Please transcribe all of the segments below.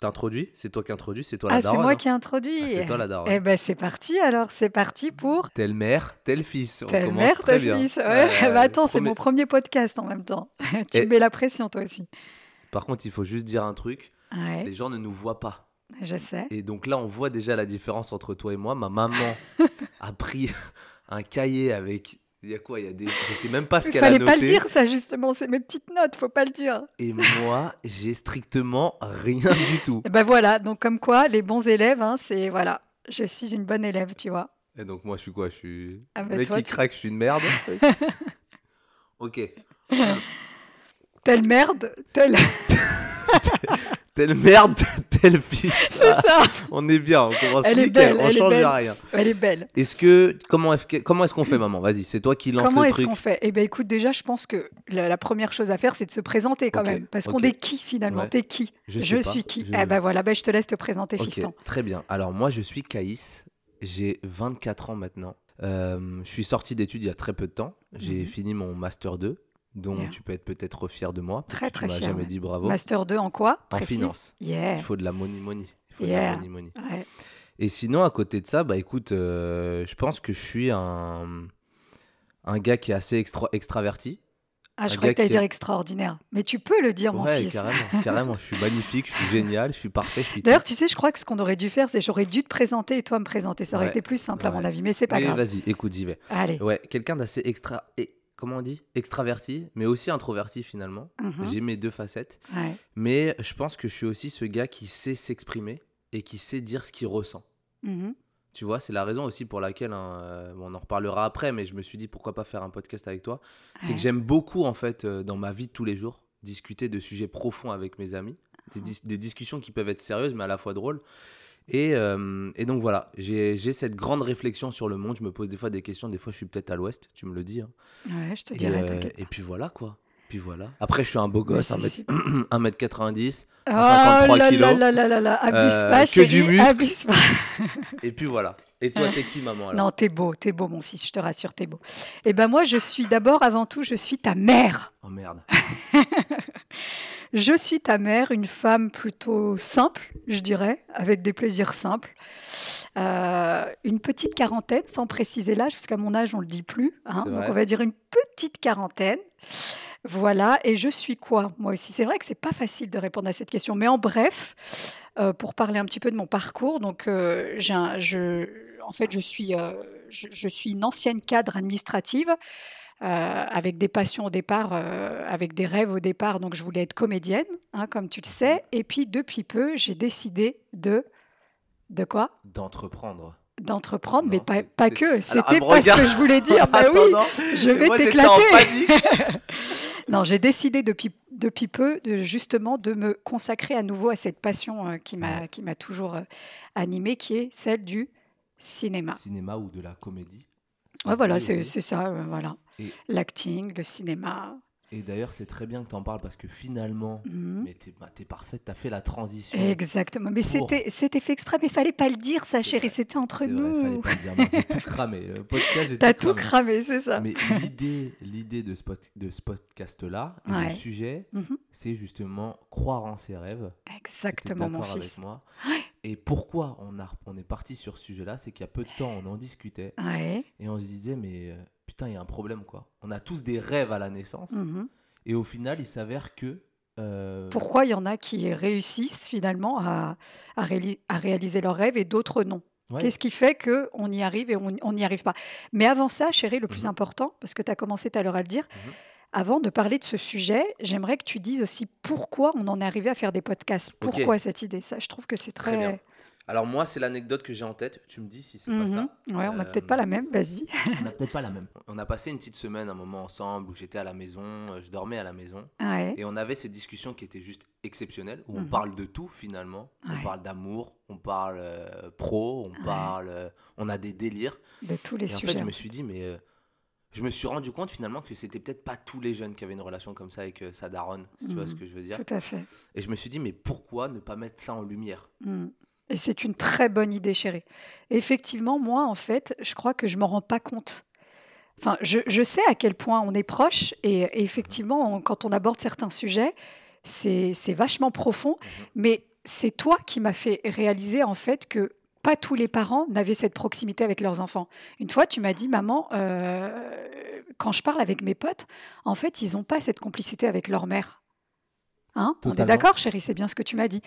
T'introduis C'est toi qui introduis C'est toi la Ah, daronne c'est moi hein qui introduis. Ah, c'est toi la daronne. Eh ben, c'est parti alors, c'est parti pour Tel mère, tel fils. On Telle mère, tel fils. Ouais, Ouais, bah attends, c'est mon premier podcast en même temps. tu Et- me mets la pression toi aussi. Par contre, il faut juste dire un truc. Ouais, Les gens ne nous voient pas. je sais. Et donc là, on voit déjà la différence entre toi et moi. Ma maman a pris un cahier avec. Il y a quoi Il y a des. Je sais même pas ce qu'elle a fallait noté. pas le dire ça justement, c'est mes petites notes, faut pas le dire. Et moi, j'ai strictement rien du tout. Et ben voilà, donc comme quoi les bons élèves, hein, c'est voilà, je suis une bonne élève, tu vois. Et donc moi, je suis quoi Je suis. Ah bah mec toi, qui tu- craque, je suis une merde. ok. Telle merde, telle. Telle merde, tel fils. c'est ça. On est bien, on commence Elle est belle, on elle est change belle. rien. Elle est belle. Est-ce que comment est-ce comment est-ce qu'on fait maman? Vas-y, c'est toi qui lance Comment le est-ce truc. qu'on fait? Eh ben écoute, déjà, je pense que la, la première chose à faire, c'est de se présenter quand même, parce qu'on est qui finalement? Ouais. T'es qui? Je pas, suis qui? Je- Eh ben voilà, ben je te laisse te présenter, Ok, fiston. très bien. Alors moi, je suis Caïs. J'ai 24 ans maintenant. Euh, je suis sorti d'études il y a très peu de temps. J'ai Mhm. fini mon master 2, dont tu peux être peut-être fier de moi. Très, que tu très m'as jamais ouais. dit bravo. Master 2 en quoi En Précise. finance. Yeah. Il faut de la money money. Il faut de la money money. Ouais. Et sinon, à côté de ça, bah écoute, euh, je pense que je suis un, un gars qui est assez extra- extraverti. Ah, je croyais que t'allais dire est- extraordinaire. Mais tu peux le dire, mon fils. carrément, carrément. Je suis magnifique, je suis génial, je suis parfait, je suis D'ailleurs, tu sais, je crois que ce qu'on aurait dû faire, c'est j'aurais dû te présenter et toi me présenter. Ça aurait Ouais, été plus simple, à mon avis. Mais c'est pas Mais grave. vas-y, écoute, j'y vais. Allez. Ouais, quelqu'un d'assez extra. Comment on dit Extraverti, mais aussi introverti finalement. Mhm. J'ai mes deux facettes. Ouais. Mais je pense que je suis aussi ce gars qui sait s'exprimer et qui sait dire ce qu'il ressent. Mhm. Tu vois, c'est la raison aussi pour laquelle, hein, euh, on en reparlera après, mais je me suis dit pourquoi pas faire un podcast avec toi? C'est que j'aime beaucoup, en fait, euh, dans ma vie de tous les jours, discuter de sujets profonds avec mes amis. Des, dis- des discussions qui peuvent être sérieuses, mais à la fois drôles. Et, euh, et donc voilà, j'ai cette grande réflexion sur le monde. Je me pose des fois des questions. Des fois, je suis peut-être à l'ouest, tu me le dis. hein. Ouais, je te Et, dirai, euh, et puis voilà, quoi. Puis voilà. Après, je suis un beau gosse, c'est 1m, super. 1m90, Oh 153 là kilos. là là là là là, abuse Euh, pas, que chérie, du muscle. abuse pas. Et puis voilà. Et toi, t'es qui, maman alors? Non, t'es beau, t'es beau, mon fils, je te rassure, t'es beau. Eh ben moi, je suis d'abord, avant tout, je suis ta mère. Oh merde. Je suis ta mère, une femme plutôt simple, je dirais, avec des plaisirs simples. Euh, une petite quarantaine, sans préciser l'âge, parce qu'à mon âge, on le dit plus. hein. Donc on va dire une petite quarantaine. Voilà, et je suis quoi Moi aussi, c'est vrai que c'est pas facile de répondre à cette question, mais en bref, euh, pour parler un petit peu de mon parcours, donc euh, j'ai en fait, je suis, euh, je, je suis une ancienne cadre administrative. Euh, avec des passions au départ, euh, avec des rêves au départ, donc je voulais être comédienne, hein, comme tu le sais. Et puis depuis peu, j'ai décidé de de quoi? D'entreprendre. D'entreprendre, mais pas, pas que. C'était pas ce que je voulais dire. Bah Attends, oui, non. je vais t'éclater. Non, j'ai décidé depuis, depuis peu de, justement de me consacrer à nouveau à cette passion euh, qui m'a qui m'a toujours euh, animée, qui est celle du cinéma. Cinéma ou de la comédie? Ouais, voilà, c'est ça, euh, voilà. L'acting, le cinéma. Et d'ailleurs, c'est très bien que tu en parles parce que finalement, Mhm. mais t'es bah, parfaite, t'as fait la transition. Exactement. Mais Pour- c'était fait exprès, mais il fallait pas le dire, ça, chérie. C'était entre C'est vrai, fallait nous. pas le dire. J'ai tout cramé. Le podcast, j'ai T'as tout cramé. c'est ça. Mais l'idée, l'idée de ce, ce podcast-là, Ouais. le sujet, Mhm. c'est justement croire en ses rêves. Exactement, mon d'accord avec fils. moi Et pourquoi on, a, on est parti sur ce sujet-là C'est qu'il y a peu de temps, on en discutait Ouais. et on se disait, mais euh, putain, il y a un problème quoi. On a tous des rêves à la naissance Mhm. et au final, il s'avère que. euh, Pourquoi il y en a qui réussissent finalement à, à, réali- à réaliser leurs rêves et d'autres non? Ouais, Qu'est-ce qui fait qu'on y arrive et on n'y arrive pas? Mais avant ça, chérie, le plus Mhm. important, parce que tu as commencé tout à l'heure à le dire, Mhm. avant de parler de ce sujet, j'aimerais que tu dises aussi pourquoi on en est arrivé à faire des podcasts. Pourquoi cette idée? Ça, je trouve que c'est Très très. Alors, moi, c'est l'anecdote que j'ai en tête. Tu me dis si c'est pas Mhm. ça. Ouais, on n'a Euh, peut-être pas la même, vas-y. On n'a peut-être pas la même. On a passé une petite semaine, un moment ensemble où j'étais à la maison, euh, je dormais à la maison. Ouais. Et on avait cette discussion qui était juste exceptionnelle, où on Mhm. parle de tout finalement. Ouais. On parle d'amour, on parle euh, pro, on Ouais. parle. euh, on a des délires. De tous les Et en sujets. fait, je me suis dit, mais. euh, je me suis rendu compte finalement que c'était peut-être pas tous les jeunes qui avaient une relation comme ça avec euh, sa daronne, si tu vois Mhm. ce que je veux dire. Tout à fait. Et je me suis dit, mais pourquoi ne pas mettre ça en lumière? Et c'est une très bonne idée, chérie. Effectivement, moi, en fait, je crois que je ne m'en rends pas compte. Enfin, je, je sais à quel point on est proche et, et effectivement, on- quand on aborde certains sujets, c'est vachement profond. Mhm. Mais c'est toi qui m'as fait réaliser en fait que pas tous les parents n'avaient cette proximité avec leurs enfants. Une fois, tu m'as dit, maman, euh, quand je parle avec mes potes, en fait, ils n'ont pas cette complicité avec leur mère. Hein? On est d'accord, chérie, c'est bien ce que tu m'as dit.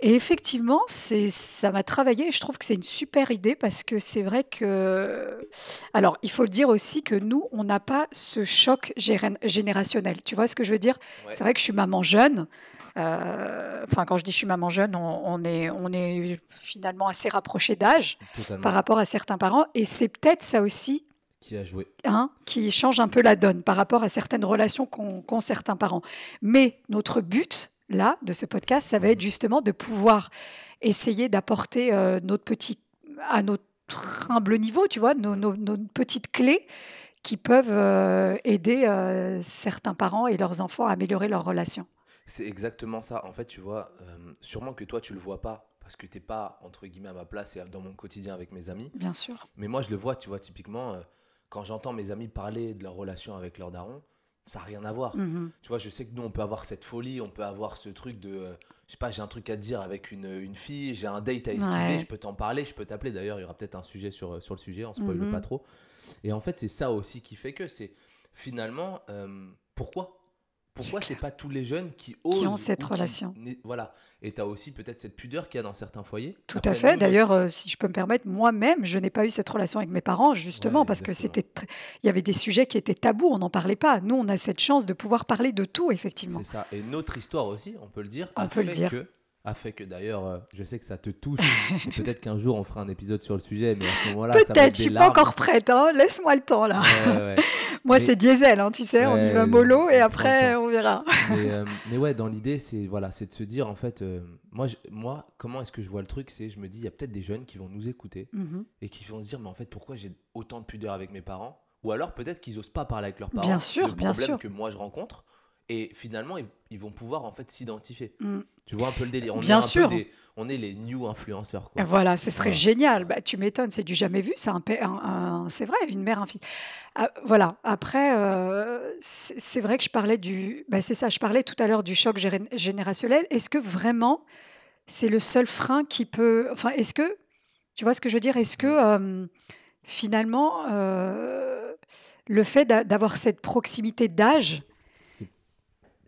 Et effectivement, c'est, ça m'a travaillé et je trouve que c'est une super idée parce que c'est vrai que... Alors, il faut le dire aussi que nous, on n'a pas ce choc géré- générationnel. Tu vois ce que je veux dire? Ouais. C'est vrai que je suis maman jeune. Euh, Enfin, quand je dis je suis maman jeune, on, on est, on est finalement assez rapproché d'âge Totalement. par rapport à certains parents. Et c'est peut-être ça aussi Qui a joué hein, qui change un peu la donne par rapport à certaines relations qu'ont qu'ont certains parents. Mais notre but, là, de ce podcast, ça va être justement de pouvoir essayer d'apporter euh, notre petit, à notre humble niveau, tu vois, nos, nos- nos petites clés qui peuvent euh, aider euh, certains parents et leurs enfants à améliorer leurs relations. C'est exactement ça. En fait, tu vois, sûrement que toi, tu le vois pas parce que t'es pas, entre guillemets, à ma place et dans mon quotidien avec mes amis. Bien sûr. Mais moi, je le vois, tu vois, typiquement, quand j'entends mes amis parler de leur relation avec leur daron, ça n'a rien à voir. Mhm. Tu vois, je sais que nous, on peut avoir cette folie, on peut avoir ce truc de, euh, je sais pas, j'ai un truc à te dire avec une, une fille, j'ai un date à esquiver, Ouais. je peux t'en parler, je peux t'appeler. D'ailleurs, il y aura peut-être un sujet sur, euh, sur le sujet, on spoil Mhm. pas trop. Et en fait, c'est ça aussi qui fait que c'est finalement, euh, pourquoi pourquoi c'est pas tous les jeunes qui osent ont cette qui relation. Voilà. Et tu as aussi peut-être cette pudeur qu'il y a dans certains foyers. Tout Après, à fait. D'ailleurs, euh, si je peux me permettre, moi-même, je n'ai pas eu cette relation avec mes parents, justement, Ouais, parce que exactement. c'était, très- il y avait des sujets qui étaient tabous, on n'en parlait pas. Nous, on a cette chance de pouvoir parler de tout, effectivement. C'est ça. Et notre histoire aussi, on peut le dire, On a peut le dire. que a fait que d'ailleurs, euh, je sais que ça te touche. peut-être qu'un jour on fera un épisode sur le sujet, mais à ce moment-là, ça va être Peut-être, je suis pas encore prête. Hein. Laisse-moi le temps là. Ouais. Moi, Mais- c'est diesel, hein, tu sais. on y va mollo et après, on verra. mais, euh, mais ouais, dans l'idée, c'est voilà, c'est de se dire en fait, euh, moi, je- moi, comment est-ce que je vois le truc C'est, je me dis, il y a peut-être des jeunes qui vont nous écouter Mhm. et qui vont se dire, mais en fait, pourquoi j'ai autant de pudeur avec mes parents? Ou alors peut-être qu'ils osent pas parler avec leurs parents. Bien sûr, le bien problème sûr. que moi je rencontre. Et finalement, ils, ils vont pouvoir en fait s'identifier. Mm. Tu vois un peu le délire. On Bien est sûr. Des, on est les new influenceurs. Quoi. Voilà, ce serait génial. Bah, tu m'étonnes, c'est du jamais vu. C'est un, un- un- c'est vrai, une mère, un fils. Ah, voilà. Après, euh, c'est vrai que je parlais du. bah, c'est ça. Je parlais tout à l'heure du choc générationnel. Est-ce que vraiment c'est le seul frein qui peut. Enfin, est-ce que tu vois ce que je veux dire Est-ce que euh, finalement euh, le fait d'a- d'avoir cette proximité d'âge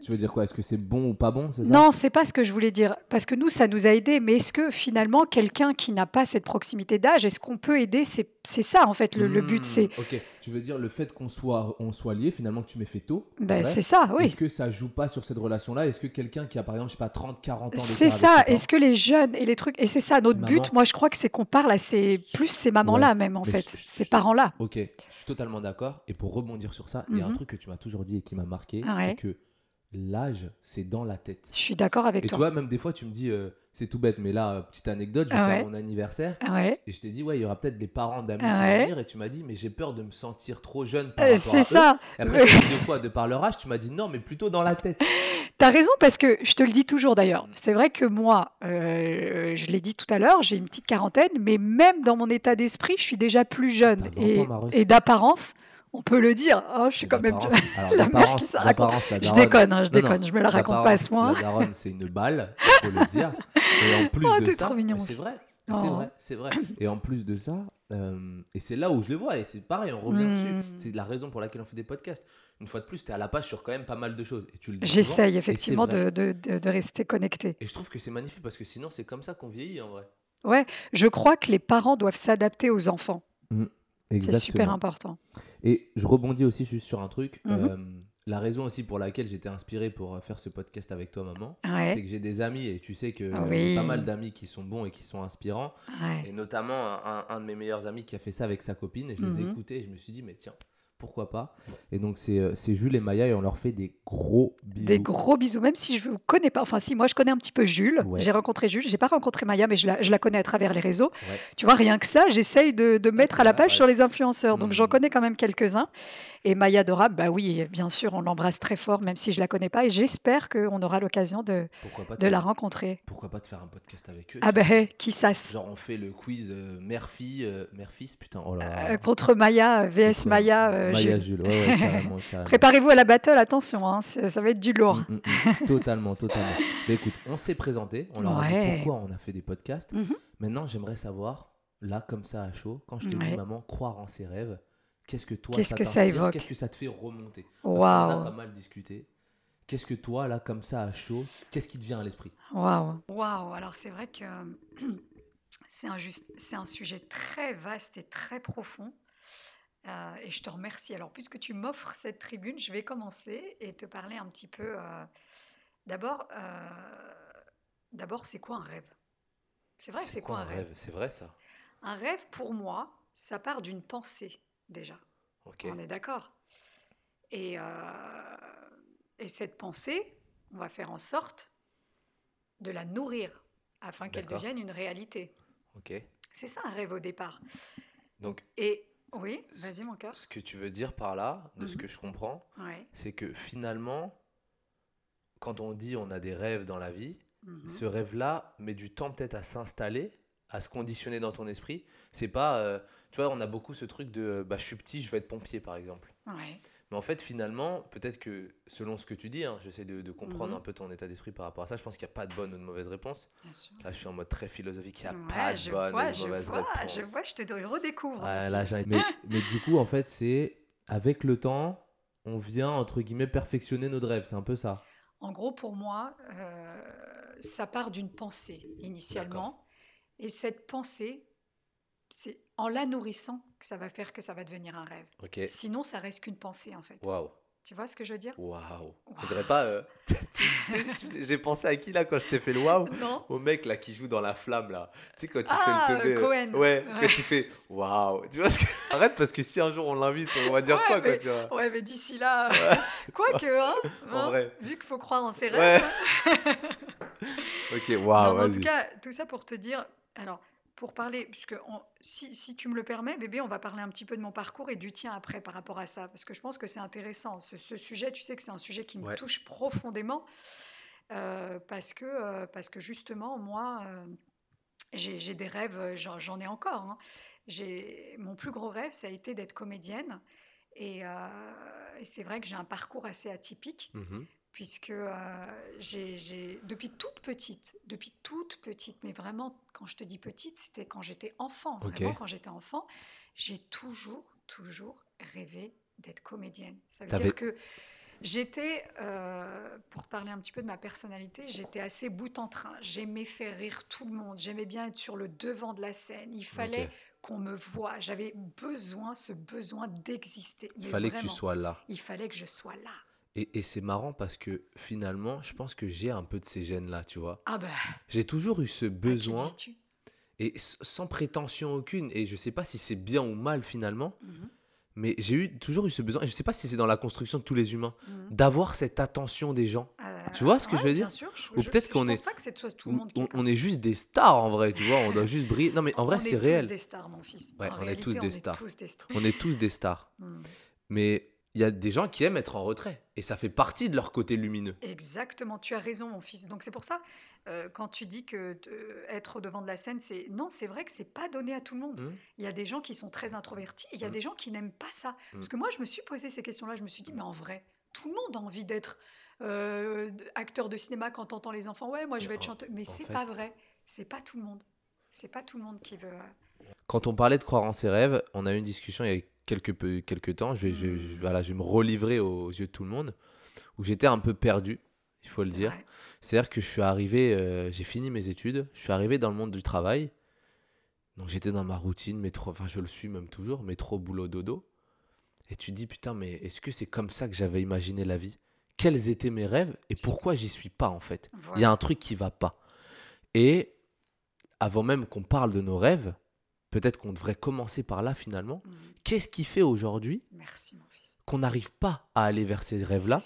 Tu veux dire quoi? Est-ce que c'est bon ou pas bon ça? Non, c'est pas ce que je voulais dire. Parce que nous, ça nous a aidés. Mais est-ce que finalement, quelqu'un qui n'a pas cette proximité d'âge, est-ce qu'on peut aider? C'est ça, en fait, le, le but. Hmm, C'est Ok, tu veux dire le fait qu'on soit, on soit liés, finalement, que tu m'aies fait tôt? Ben, c'est ça, oui. Est-ce que ça joue pas sur cette relation-là? Est-ce que quelqu'un qui a par exemple, je sais pas, 30, 40 ans C'est ça. Est-ce que les jeunes et les trucs. Et c'est ça, notre Maman. but, moi, je crois que c'est qu'on parle à ces, plus ces mamans-là, même, en fait, ces parents-là. Ok, je suis totalement d'accord. Et pour rebondir sur ça, il y a un Mhm. truc que tu m'as toujours dit et qui m'a marqué, Ah ouais. c'est que l'âge, c'est dans la tête. Je suis d'accord avec Et tu toi. vois, même des fois, tu me dis, euh, c'est tout bête, mais là, euh, petite anecdote, je vais Ah faire ouais. mon anniversaire. Ah ouais. Et je t'ai dit, ouais, il y aura peut-être des parents d'amis Ah qui ouais. vont venir. Et tu m'as dit, mais j'ai peur de me sentir trop jeune par Euh, rapport à c'est eux. ça. Et après, je dit de quoi? De par leur âge? Tu m'as dit, non, mais plutôt dans la tête. T'as raison parce que je te le dis toujours d'ailleurs. C'est vrai que moi, je l'ai dit tout à l'heure, j'ai une petite quarantaine, mais même dans mon état d'esprit, je suis déjà plus jeune. T'as 20 Et, ans, Maros. et d'apparence, on peut le dire. hein, je suis quand même. Alors, la mère qui se raconte. la Je daronne- déconne, hein, je Non, non, déconne, je me la raconte pas à ce point. La daronne, c'est une balle, il faut le dire. Et en plus Oh, de ça, c'est vrai. Oh. C'est vrai, c'est vrai. Et en plus de ça, euh, et c'est là où je le vois, et c'est pareil, on revient dessus. C'est la raison pour laquelle on fait des podcasts. Une fois de plus, tu es à la page sur quand même pas mal de choses. Et tu le J'essaye effectivement de, de- de- de rester connecté. Et je trouve que c'est magnifique parce que sinon, c'est comme ça qu'on vieillit en vrai. Ouais, je crois que les parents doivent s'adapter aux enfants. C'est super important. Et je rebondis aussi juste sur un truc. Mhm. euh, la raison aussi pour laquelle j'étais inspiré pour euh, faire ce podcast avec toi, maman, Ouais. c'est que j'ai des amis et tu sais que Ah euh, j'ai pas mal d'amis qui sont bons et qui sont inspirants. Ouais. Et notamment un, un- un de mes meilleurs amis qui a fait ça avec sa copine et je les ai Mhm. écoutés et je me suis dit, mais tiens, pourquoi pas Et donc c'est euh, c'est Jules et Maya et on leur fait des gros bisous. Des gros bisous, même si je ne connais pas. Enfin, si, moi, je connais un petit peu Jules. Ouais. J'ai rencontré Jules. J'ai pas rencontré Maya, mais je la, je la connais à travers les réseaux. Ouais. Tu vois, rien que ça, j'essaye de, de mettre à la page sur les influenceurs. Donc, Mhm. j'en connais quand même quelques-uns. Et Maya Dora, bah oui, bien sûr, on l'embrasse très fort, même si je la connais pas. Et j'espère qu'on aura l'occasion de, de la rencontrer. pourquoi pas te faire un podcast avec eux Ah ben, qui sasse. Genre on fait le quiz euh, mère-fille, euh, mère-fils, putain, oh là là. Euh, contre Maya, VS Maya, euh, Maya Jules. Jules, ouais, ouais, carrément, carrément. Préparez-vous à la battle, attention, hein, ça va être du lourd. Mm, mm, mm. totalement, totalement. Mais écoute, on s'est présenté, on leur a dit pourquoi on a fait des podcasts. Mhm. Maintenant, j'aimerais savoir, là, comme ça, à chaud, quand je te dis, maman, croire en ses rêves, qu'est-ce que toi, Qu'est-ce ça que ça évoque Qu'est-ce que ça te fait remonter? Parce qu'on en a pas mal discuté. Qu'est-ce que toi, là, comme ça, à chaud, qu'est-ce qui te vient à l'esprit? Waouh. Waouh, alors c'est vrai que c'est un, juste- c'est un sujet très vaste et très profond. Euh, et je te remercie. Alors, puisque tu m'offres cette tribune, je vais commencer et te parler un petit peu. euh, D'abord, euh, d'abord, c'est quoi un rêve? C'est vrai c'est quoi un rêve? C'est vrai, ça Un rêve, pour moi, ça part d'une pensée, déjà. Ok. On est d'accord? Et, et cette pensée, on va faire en sorte de la nourrir afin qu'elle devienne une réalité. Ok. C'est ça un rêve au départ. Donc, Et oui, vas-y mon cœur. ce que tu veux dire par là, de ce Mhm. que je comprends, Ouais. c'est que finalement, quand on dit on a des rêves dans la vie, Mhm. ce rêve-là met du temps peut-être à s'installer, à se conditionner dans ton esprit. C'est pas, euh, tu vois, on a beaucoup ce truc de, bah, je suis petit, je vais être pompier par exemple. Ouais. Mais en fait, finalement, peut-être que selon ce que tu dis, hein, j'essaie de, de comprendre Mhm. un peu ton état d'esprit par rapport à ça. Je pense qu'il n'y a pas de bonne ou de mauvaise réponse. Bien sûr. Là, je suis en mode très philosophique. Il n'y a Ouais, pas de bonne vois, ou de mauvaise vois, réponse. je vois, je te redécouvre. Là, j'ai- mais, mais du coup, en fait, c'est avec le temps, on vient entre guillemets perfectionner notre rêve. C'est un peu ça. En gros, pour moi, euh, ça part d'une pensée initialement. Et cette pensée, c'est en la nourrissant que ça va faire que ça va devenir un rêve. Ok. Sinon, ça reste qu'une pensée en fait. Waouh. Tu vois ce que je veux dire? Waouh. On dirait pas. euh, J'ai pensé à qui là quand je t'ai fait le waouh? Non Au mec là qui joue dans la flamme là. Tu sais quand il Ah, fait le teubé, euh, Cohen. Ouais, Ouais. quand il fait waouh. Tu vois ce que. Arrête parce que si un jour on l'invite, on va dire Ouais, quoi quoi, mais- tu vois? Ouais, mais d'ici là, quoique, hein, En hein, vrai. vu qu'il faut croire en ses Ouais. rêves. Ok, waouh, en tout cas, tout ça pour te dire, alors, pour parler, puisque on- si, si tu me le permets, bébé, on va parler un petit peu de mon parcours et du tien après par rapport à ça, parce que je pense que c'est intéressant. Ce, ce sujet, tu sais que c'est un sujet qui me Ouais. touche profondément, euh, parce, que, euh, parce que justement, moi, euh, j'ai des rêves, j'en ai encore. hein. Mon plus gros rêve, ça a été d'être comédienne. Et, et c'est vrai que j'ai un parcours assez atypique Mhm. Puisque euh, j'ai, depuis toute petite, depuis toute petite, mais vraiment quand je te dis petite, c'était quand j'étais enfant, vraiment quand j'étais enfant, j'ai toujours, toujours rêvé d'être comédienne. Ça veut dire que j'étais, euh, pour parler un petit peu de ma personnalité, j'étais assez bout en train. J'aimais faire rire tout le monde, j'aimais bien être sur le devant de la scène. Il fallait qu'on me voie. J'avais besoin, ce besoin d'exister. Il fallait que tu sois là. Il fallait que je sois là. Et, et c'est marrant parce que finalement, je pense que j'ai un peu de ces gènes-là, tu vois. Ah ben, J'ai toujours eu ce le besoin, et sans prétention aucune, et je sais pas si c'est bien ou mal finalement, Mhm. mais j'ai eu, toujours eu ce besoin, et je sais pas si c'est dans la construction de tous les humains, Mhm. d'avoir cette attention des gens. Euh, Tu vois ce que je veux dire? sûr, je- Ou peut-être qu'on pense est- pas que c'est tout, On, le monde est on- on est juste des stars en vrai, tu vois, on doit juste briller. Non mais en vrai on c'est est tous réel. des stars, mon fils. Ouais, on est tous des on est stars. tous des stars. On est tous des stars. Mhm. Mais il y a des gens qui aiment être en retrait, et ça fait partie de leur côté lumineux. Exactement, tu as raison, mon fils. Donc c'est pour ça, euh, quand tu dis que euh, être au devant de la scène, c'est non, c'est vrai que c'est pas donné à tout le monde. Mhm. Il y a des gens qui sont très introvertis, il y a Mhm. des gens qui n'aiment pas ça. Parce Mhm. que moi, je me suis posé ces questions-là, je me suis dit, mais en vrai, tout le monde a envie d'être euh, acteur de cinéma quand t'entends les enfants. Ouais, moi je vais être chanteur. Mais c'est fait- pas vrai. C'est pas tout le monde. C'est pas tout le monde qui veut. euh, Quand on parlait de croire en ses rêves, on a eu une discussion il y a quelques, peu- quelques temps, je vais, je, je- voilà, je vais me relivrer aux yeux de tout le monde, où j'étais un peu perdu, il faut le dire. C'est-à-dire que je suis arrivé, euh, j'ai fini mes études, je suis arrivé dans le monde du travail. Donc j'étais dans ma routine, métro, enfin je le suis même toujours, métro, boulot, dodo. Et tu te dis, putain, mais est-ce que c'est comme ça que j'avais imaginé la vie? Quels étaient mes rêves et pourquoi j'y suis pas en fait? Il y a un truc qui va pas. Et avant même qu'on parle de nos rêves, peut-être qu'on devrait commencer par là finalement. Mhm. Qu'est-ce qui fait aujourd'hui qu'on n'arrive pas à aller vers ces rêves-là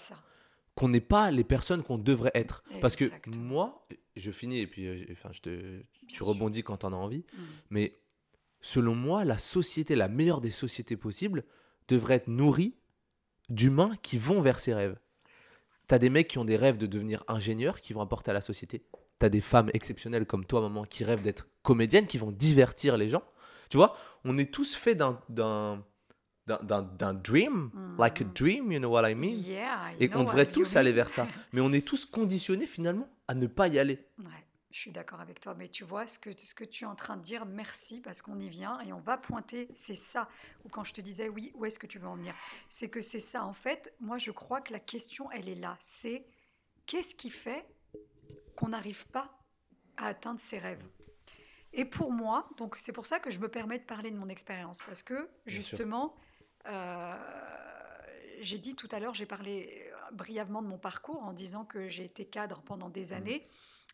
qu'on n'est pas les personnes qu'on devrait être. Parce que moi, je finis et puis euh, enfin, je te, tu sûr. rebondis quand tu en as envie, Mhm. mais selon moi, la société, la meilleure des sociétés possibles, devrait être nourrie d'humains qui vont vers ces rêves. T'as des mecs qui ont des rêves de devenir ingénieurs qui vont apporter à la société. T'as des femmes exceptionnelles comme toi, maman, qui rêvent d'être comédiennes, qui vont divertir les gens. Tu vois, on est tous faits d'un- d'un dream, like a dream, you know what I mean? Yeah, I Et on devrait tous aller vers ça. Mais on est tous conditionnés finalement à ne pas y aller. Ouais, je suis d'accord avec toi, mais tu vois ce que, ce que tu es en train de dire, merci, parce qu'on y vient et on va pointer, c'est ça. Ou quand je te disais, oui, où est-ce que tu veux en venir? C'est que c'est ça, en fait, moi je crois que la question, elle est là. C'est qu'est-ce qui fait qu'on n'arrive pas à atteindre ses rêves? Et pour moi, donc c'est pour ça que je me permets de parler de mon expérience, parce que justement, euh, j'ai dit tout à l'heure, j'ai parlé euh, brièvement de mon parcours en disant que j'ai été cadre pendant des Mmh. années.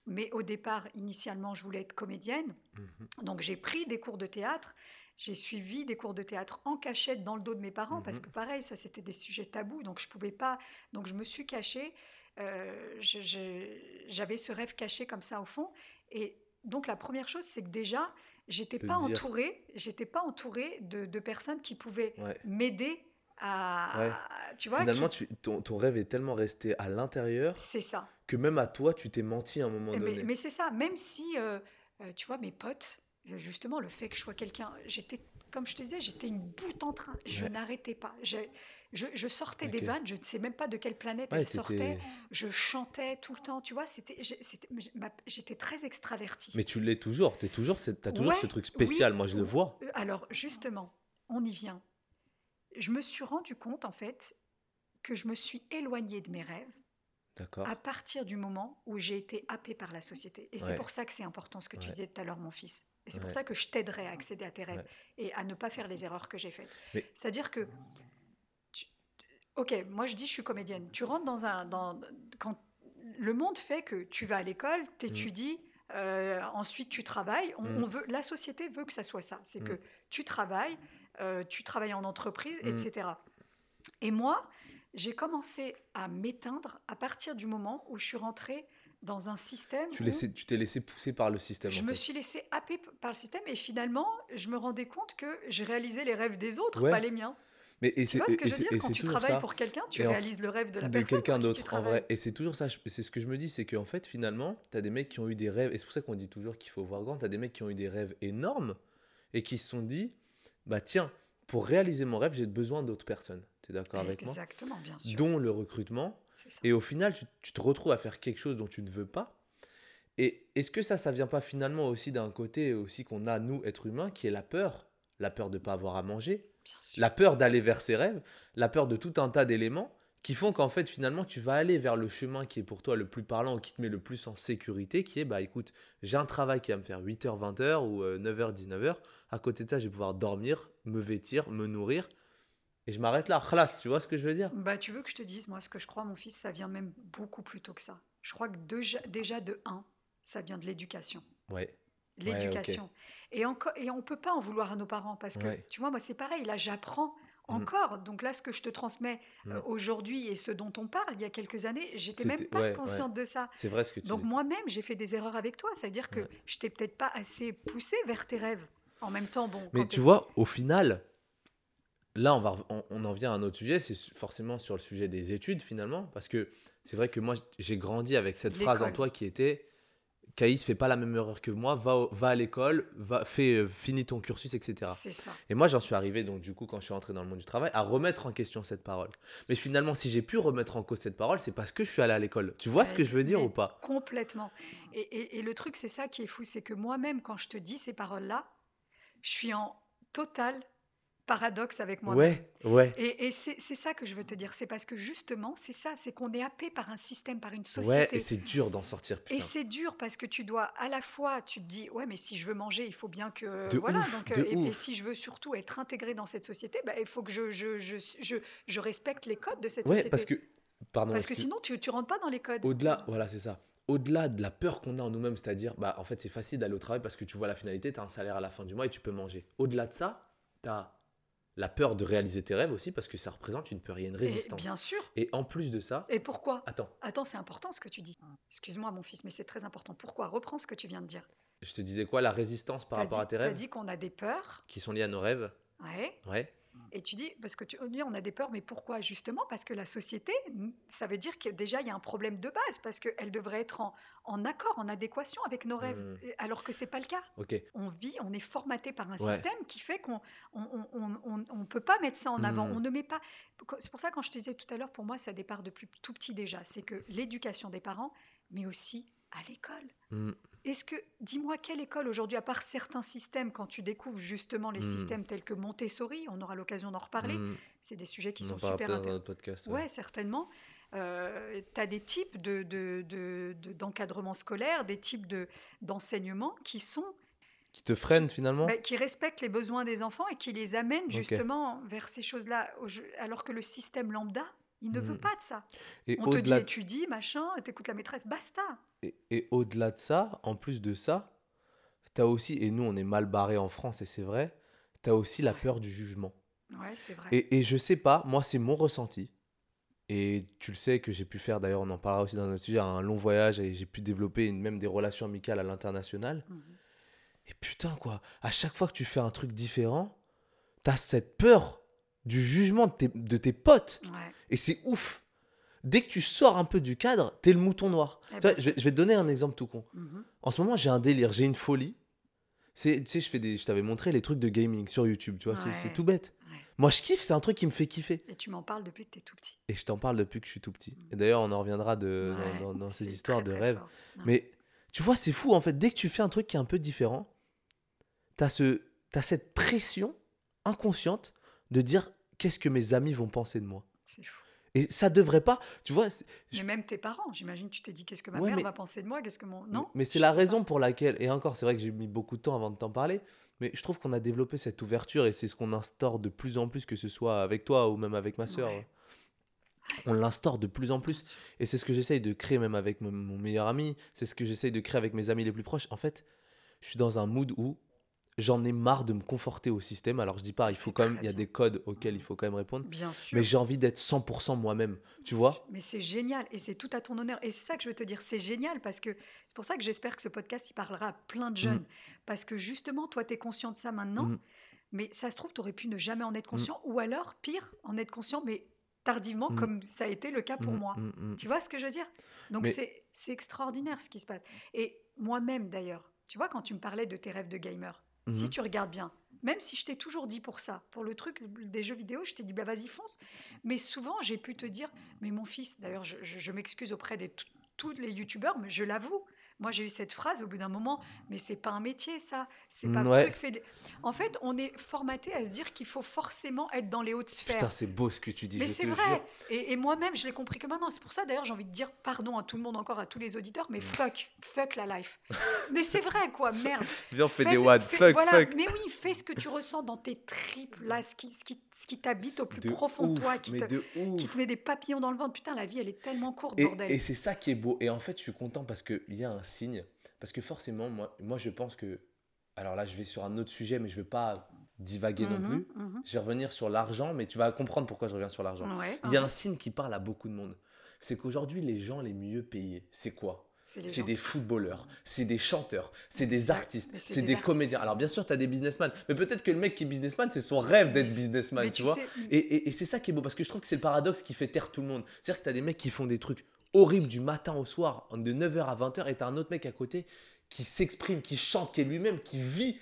Mais au départ, initialement, je voulais être comédienne. Mhm. Donc j'ai pris des cours de théâtre. J'ai suivi des cours de théâtre en cachette dans le dos de mes parents parce Mhm. que pareil, ça c'était des sujets tabous. Donc je pouvais pas. Donc je me suis cachée. Euh, J'avais ce rêve caché comme ça au fond. Et donc la première chose, c'est que déjà, j'étais pas dire. entourée. J'étais pas entourée de, de personnes qui pouvaient Ouais. m'aider à, Ouais. à- tu vois. Finalement, qui- tu, ton, ton rêve est tellement resté à l'intérieur c'est ça. que même à toi, tu t'es menti à un moment donné. mais c'est ça, même si, euh, euh, tu vois, mes potes, euh, justement, le fait que je sois quelqu'un, j'étais, comme je te disais, j'étais une boute en train, je Ouais. n'arrêtais pas. Je, je sortais des vannes, je ne sais même pas de quelle planète Ouais, elles sortaient, je chantais tout le temps, tu vois, c'était, j'étais très extravertie. Mais tu l'es toujours. Tu toujours, t'as toujours Ouais, ce truc spécial. oui, Moi, je le vois. Euh, Alors, justement, on y vient. Je me suis rendu compte, en fait, que je me suis éloignée de mes rêves à partir du moment où j'ai été happée par la société. Et c'est pour ça que c'est important ce que tu Ouais. disais tout à l'heure, mon fils. Et c'est pour ça que je t'aiderai à accéder à tes rêves et à ne pas faire les erreurs que j'ai faites. Mais- C'est-à-dire que, ok, moi je dis je suis comédienne. Tu rentres dans un, dans, quand le monde fait que tu vas à l'école, t'étudies. euh, ensuite, tu travailles. On, Mm. on veut, la société veut que ça soit ça. C'est Mm. que tu travailles, euh, tu travailles en entreprise, Mm. etc. Et moi, j'ai commencé à m'éteindre à partir du moment où je suis rentrée dans un système Tu où laissais- tu t'es laissé pousser par le système. je en me suis laissée happer par le système et finalement, je me rendais compte que je réalisais les rêves des autres, Ouais. pas les miens. Mais, et Tu c'est vois ce que je veux dire? Quand tu travailles ça. pour quelqu'un, tu Et en- réalises le rêve de la de personne quelqu'un qui tu d'autre en vrai. et c'est toujours ça c'est ce que je me dis c'est qu'en fait finalement tu as des mecs qui ont eu des rêves et c'est pour ça qu'on dit toujours qu'il faut voir grand tu as des mecs qui ont eu des rêves énormes et qui se sont dit bah tiens pour réaliser mon rêve j'ai besoin d'autres personnes. Tu es d'accord avec moi? Exactement, bien sûr. dont le recrutement. Et au final tu, tu te retrouves à faire quelque chose dont tu ne veux pas. Et est-ce que ça ça vient pas finalement aussi d'un côté aussi qu'on a nous êtres humains qui est la peur? La peur de pas avoir à manger. La peur d'aller vers ses rêves, la peur de tout un tas d'éléments qui font qu'en fait finalement tu vas aller vers le chemin qui est pour toi le plus parlant ou qui te met le plus en sécurité, qui est bah écoute, j'ai un travail qui va me faire 8h, 20h ou euh, 9h, 19h, à côté de ça je vais pouvoir dormir, me vêtir, me nourrir, et je m'arrête là, Khlas, tu vois ce que je veux dire? Bah, tu veux que je te dise, moi, ce que je crois, mon fils, ça vient même beaucoup plus tôt que ça. Je crois que déjà, déjà de 1, ça vient de l'éducation. Ouais, L'éducation. Et, encore, et on ne peut pas en vouloir à nos parents parce que, Ouais. tu vois, moi, c'est pareil, là, j'apprends Mm. encore. Donc là, ce que je te transmets euh, Mm. aujourd'hui et ce dont on parle il y a quelques années, j'étais même pas ouais, ouais. consciente de ça. c'est vrai ce que tu Donc moi-même, j'ai fait des erreurs avec toi. Ça veut dire que je t'ai peut-être pas assez poussé vers tes rêves. En même temps, bon. Mais tu vois, au final, là, on, va, on, on en vient à un autre sujet, c'est forcément sur le sujet des études finalement, parce que c'est vrai que moi, j'ai grandi avec cette phrase en toi qui était Caïs, fais pas la même erreur que moi, va, va à l'école, va, fais, euh, finis ton cursus, etc. C'est ça. Et moi, j'en suis arrivé, donc du coup, quand je suis entré dans le monde du travail, à remettre en question cette parole. Mais finalement, si j'ai pu remettre en cause cette parole, c'est parce que je suis allé à l'école. Tu vois ce que je veux dire ou pas? Complètement. Et, et- et le truc, c'est ça qui est fou, c'est que moi-même, quand je te dis ces paroles-là, je suis en total paradoxe avec moi-même. Ouais, ouais. Et, et c'est ça que je veux te dire. C'est parce que justement, c'est ça, c'est qu'on est happé par un système, par une Ouais, société. et c'est dur d'en sortir, Et putain. c'est dur parce que tu dois à la fois, tu te dis, ouais, mais si je veux manger, il faut bien que. De voilà, ouf, donc, de euh, et, et si je veux surtout être intégré dans cette société, bah, il faut que je, je, je, je, je respecte les codes de cette Ouais, société. parce que... Pardon, Parce que sinon, tu ne rentres pas dans les codes. Au-delà, voilà, c'est ça. Au-delà de la peur qu'on a en nous-mêmes, c'est-à-dire, bah, en fait, c'est facile d'aller au travail parce que tu vois la finalité, tu as un salaire à la fin du mois et tu peux manger. Au-delà de ça, tu as la peur de réaliser tes rêves aussi parce que ça représente une peur, il y a une Et résistance. bien sûr. Et en plus de ça, Et pourquoi? Attends, Attends, c'est important ce que tu dis. Excuse-moi, mon fils, mais c'est très important. Pourquoi? Reprends ce que tu viens de dire. je te disais quoi, la résistance par rapport dit- à tes rêves? dit qu'on a des peurs. qui sont liées à nos rêves? Ouais. Ouais. Et tu dis, parce que tu dis, on a des peurs, mais pourquoi? Justement parce que la société, ça veut dire que déjà, il y a un problème de base, parce qu'elle devrait être en, en, accord, en adéquation avec nos rêves, Mm. alors que c'est pas le cas. On vit, on est formaté par un Ouais. système qui fait qu'on on, on, on- on peut pas mettre ça en avant. Mm. On ne met pas. C'est pour ça, quand je te disais tout à l'heure, pour moi, ça départ depuis tout petit déjà. C'est que l'éducation des parents, mais aussi à l'école. Mm. Est-ce que, dis-moi, quelle école aujourd'hui, à part certains systèmes, quand tu découvres justement les Mm. systèmes tels que Montessori, on aura l'occasion d'en reparler, Mm. c'est des sujets qui On sont super intéressants. notre podcast. ouais. Ouais, certainement. tu as des types de, de- de- de- d'encadrement scolaire, des types de, d'enseignement qui sont Qui te freine finalement bah, qui respectent les besoins des enfants et qui les amènent justement vers ces choses-là, alors que le système lambda, il ne veut Mm. pas de ça. Et On te dit étudie, machin, t'écoutes la maîtresse, basta. Et, et au-delà de ça, en plus de ça, t'as aussi, et nous on est mal barré en France et c'est vrai, t'as aussi la peur du jugement. Ouais, c'est vrai. Et, et je sais pas, moi c'est mon ressenti. Et tu le sais que j'ai pu faire, d'ailleurs on en parlera aussi dans notre sujet, un long voyage et j'ai pu développer une- même des relations amicales à l'international. Mhm. Et putain quoi, à chaque fois que tu fais un truc différent, t'as cette peur du jugement de tes, de tes potes. Ouais. Et c'est ouf. Dès que tu sors un peu du cadre, t'es le mouton noir. Eh Tu ben, vois, je, vais, je vais te donner un exemple tout con. Mhm. En ce moment, j'ai un délire, j'ai une folie. C'est, tu sais, je fais des, je t'avais montré les trucs de gaming sur YouTube, tu vois, c'est, tout bête. Moi, je kiffe, c'est un truc qui me fait kiffer. Et tu m'en parles depuis que t'es tout petit. Et je t'en parle depuis que je suis tout petit. Et d'ailleurs, on en reviendra de, dans- Ouais, dans, dans ces histoires très, de rêves. Mais tu vois, c'est fou en fait. Dès que tu fais un truc qui est un peu différent, t'as, ce, t'as cette pression inconsciente de dire qu'est-ce que mes amis vont penser de moi? C'est fou. Et ça devrait pas, tu vois. je- Mais même tes parents, j'imagine, tu t'es dit qu'est-ce que ma Ouais, mère mais- va penser de moi, qu'est-ce que mon. Non? Mais c'est la raison pas. pour laquelle, et encore, c'est vrai que j'ai mis beaucoup de temps avant de t'en parler, mais je trouve qu'on a développé cette ouverture et c'est ce qu'on instaure de plus en plus, que ce soit avec toi ou même avec ma soeur. Ouais. On l'instaure de plus en plus. Et c'est ce que j'essaye de créer même avec mon meilleur ami, c'est ce que j'essaye de créer avec mes amis les plus proches. En fait, je suis dans un mood où j'en ai marre de me conforter au système. Alors je dis pas, il faut quand même, il y a bien. des codes auxquels il faut quand même répondre, Bien sûr. mais j'ai envie d'être 100% moi-même, tu vois? Mais c'est génial et c'est tout à ton honneur. Et c'est ça que je veux te dire, c'est génial parce que c'est pour ça que j'espère que ce podcast il parlera à plein de jeunes. Parce que justement, toi, tu es conscient de ça maintenant, Mm. mais ça se trouve, tu aurais pu ne jamais en être conscient ou alors, pire, en être conscient, mais tardivement, Mm. comme ça a été le cas pour Mm, moi. mm, mm. Tu vois ce que je veux dire? Donc Mais- c'est c'est extraordinaire ce qui se passe. Et moi-même d'ailleurs, tu vois, quand tu me parlais de tes rêves de gamer, si Mhm. tu regardes bien, même si je t'ai toujours dit pour ça, pour le truc des jeux vidéo, je t'ai dit bah vas-y fonce. Mais souvent j'ai pu te dire, mais mon fils, d'ailleurs je, je- je m'excuse auprès de tous les youtubeurs, mais je l'avoue. Moi, j'ai eu cette phrase au bout d'un moment, mais c'est pas un métier, ça. C'est pas Mm, un ouais. truc fait. En fait, on est formaté à se dire qu'il faut forcément être dans les hautes sphères. Putain, c'est beau ce que tu dis, Mais c'est vrai. jure. Et, et moi-même, je l'ai compris que maintenant. C'est pour ça, d'ailleurs, j'ai envie de dire pardon à tout le monde, encore à tous les auditeurs, Mm. mais fuck, fuck la life. mais c'est vrai, quoi, merde. Viens, on fait Faites- des wads, fais- fuck, voilà, fuck. Mais oui, fais ce que tu ressens dans tes tripes, là, ce qui, ce qui, ce qui t'habite au plus De profond de toi, qui te, de qui te met des papillons dans le ventre. Putain, la vie, elle est tellement courte, Et, bordel. et c'est ça qui est beau. Et en fait, je suis content parce qu'il y a un signe. Parce que forcément, moi, moi, je pense que. Alors là, je vais sur un autre sujet, mais je ne vais pas divaguer non Mhm, plus. mhm. Je vais revenir sur l'argent, mais tu vas comprendre pourquoi je reviens sur l'argent. Ouais, Il y a un signe qui parle à beaucoup de monde. C'est qu'aujourd'hui, les gens les mieux payés, c'est quoi? C'est des footballeurs, c'est des chanteurs, c'est des artistes, c'est des comédiens. Alors bien sûr, tu as des businessmen, mais peut-être que le mec qui est businessman, c'est son rêve d'être businessman, tu tu vois. sais- Et, et- et c'est ça qui est beau, parce que je trouve que c'est le paradoxe qui fait taire tout le monde. C'est-à-dire que tu as des mecs qui font des trucs horribles du matin au soir, de 9h à 20h, et tu as un autre mec à côté qui s'exprime, qui chante, qui est lui-même, qui vit.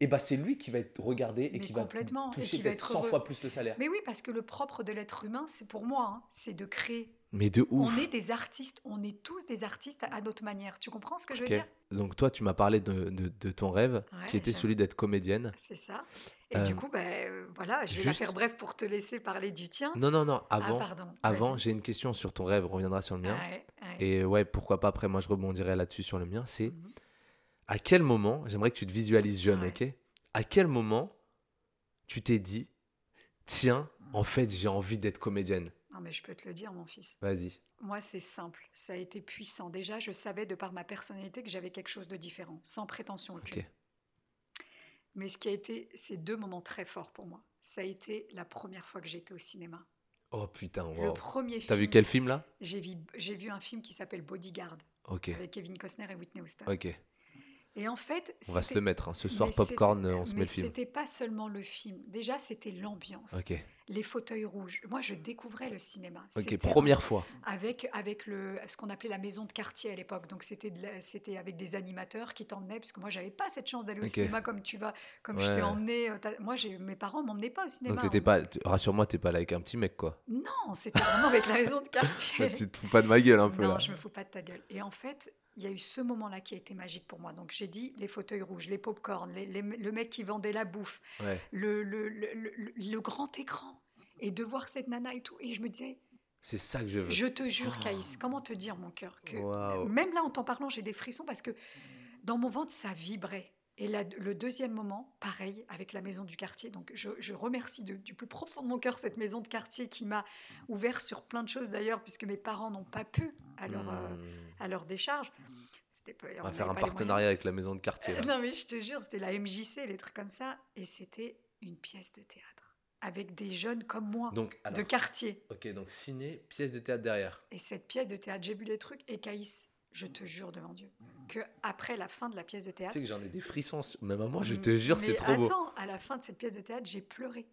Et bah c'est lui qui va être regardé et Mais qui va toucher peut-être être 100 heureux. fois plus le salaire. Mais oui, parce que le propre de l'être humain, c'est pour moi, hein, c'est de créer. Mais de ouf. On est des artistes, on est tous des artistes à, notre manière. Tu comprends ce que je veux dire? Donc toi, tu m'as parlé de, de- de ton rêve, Ouais, qui était celui d'être comédienne. C'est ça. Et Euh, du coup, ben, voilà, je vais la juste- faire bref pour te laisser parler du tien. Non, non, non, ah, avant, pardon. avant j'ai une question sur ton rêve, on reviendra sur le mien. Ouais, ouais. Et ouais, pourquoi pas, après moi je rebondirai là-dessus sur le mien, c'est Mhm. à quel moment, j'aimerais que tu te visualises jeune, ok? À quel moment tu t'es dit, tiens, en fait j'ai envie d'être comédienne? Non, mais je peux te le dire, mon fils. Vas-y. Moi, c'est simple. Ça a été puissant. Déjà, je savais de par ma personnalité que j'avais quelque chose de différent, sans prétention aucune. Ok. Mais ce qui a été, c'est deux moments très forts pour moi. Ça a été la première fois que j'étais au cinéma. Oh putain, Le wow. premier T'as film. vu quel film là? J'ai vu, j'ai vu un film qui s'appelle Bodyguard Ok, avec Kevin Costner et Whitney Houston. ok. Et en fait, On va se le mettre. hein. Ce soir, popcorn, euh, on se met le film. c'était pas seulement le film. Déjà, c'était l'ambiance, Ok. Les fauteuils rouges. Moi, je découvrais le cinéma. Ok, première fois. avec, avec le, ce qu'on appelait la maison de quartier à l'époque. Donc c'était de avec des animateurs qui t'emmenaient, parce que moi j'avais pas cette chance d'aller au cinéma comme tu vas, comme je Ouais. t'ai emmené. euh, Moi mes parents m'emmenaient pas au cinéma. Donc t'étais pas, tu- rassure-moi, t'es pas là avec un petit mec quoi. Non, c'était vraiment avec la maison de quartier. tu te fous pas de ma gueule un peu non, là. je me fous pas de ta gueule. Et en fait, il y a eu ce moment-là qui a été magique pour moi. Donc j'ai dit les fauteuils rouges, les les- le mec qui vendait la bouffe, Ouais. le, le, le- le- grand écran. Et de voir cette nana et tout. Et je me disais, C'est ça que je veux. Je te jure, Oh. Caïs, comment te dire, mon cœur, que même là, en t'en parlant, j'ai des frissons parce que dans mon ventre, ça vibrait. Et là, le deuxième moment, pareil, avec la maison du quartier. Donc, je, je remercie de- du plus profond de mon cœur cette maison de quartier qui m'a ouvert sur plein de choses d'ailleurs, puisque mes parents n'ont pas pu à leur, euh, Hmm. à leur décharge. Pas, On on va faire un partenariat avec la maison de quartier. là. Non, mais je te jure, c'était la MJC, les trucs comme ça. Et c'était une pièce de théâtre avec des jeunes comme moi, Donc, alors, de quartier. ok, donc ciné, pièce de théâtre derrière. Et cette pièce de théâtre, j'ai vu les trucs, et Caïs, je te jure devant Dieu, que après la fin de la pièce de Tu théâtre, sais que j'en ai des frissons. Même à moi, je te jure, c'est trop beau. attends, à la fin de cette pièce de théâtre, j'ai pleuré.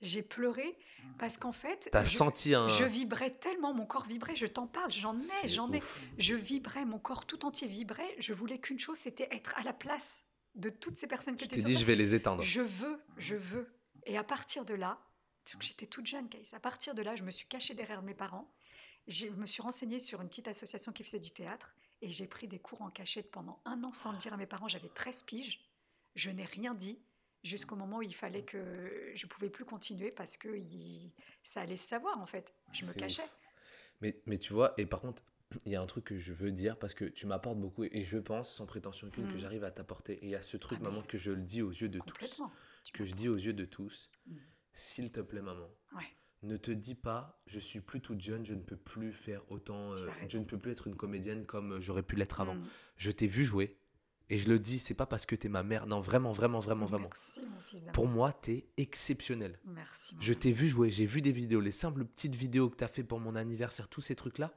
J'ai pleuré parce qu'en fait, T'as je, senti un. je vibrais tellement, mon corps vibrait, je t'en parle, j'en ai, j'en ai. Je vibrais, mon corps tout entier vibrait. Je voulais qu'une chose, c'était être à la place de toutes ces personnes qui Je étaient t'ai sur dit, scène. je vais les éteindre. Je veux, je veux. Et à partir de là, j'étais toute jeune, Caïs, à partir de là, je me suis cachée derrière mes parents. Je me suis renseignée sur une petite association qui faisait du théâtre et j'ai pris des cours en cachette pendant un an sans le dire à mes parents. J'avais 13 piges. Je n'ai rien dit jusqu'au moment où il fallait que je pouvais plus continuer parce que il- ça allait se savoir en fait. Je me cachais. ouf. Mais, mais tu vois, et par contre, il y a un truc que je veux dire parce que tu m'apportes beaucoup et je pense, sans prétention aucune, que Mm. j'arrive à t'apporter. Et il y a ce truc, Ah, maman, que je le dis aux yeux de tous. Que je dis aux yeux de tous. Mm. S'il te plaît, maman. Ouais. Ne te dis pas, je suis plus toute jeune, je ne peux plus faire autant, Tu euh, as je ne peux plus être une comédienne comme euh, j'aurais pu l'être avant. Mm. Je t'ai vu jouer et je le dis, c'est pas parce que t'es ma mère, non, vraiment, vraiment, vraiment, vraiment. Merci mon fils. Pour moi, t'es exceptionnel. Merci. mon Je t'ai vu jouer, j'ai vu des vidéos, les simples petites vidéos que t'as fait pour mon anniversaire, tous ces trucs-là.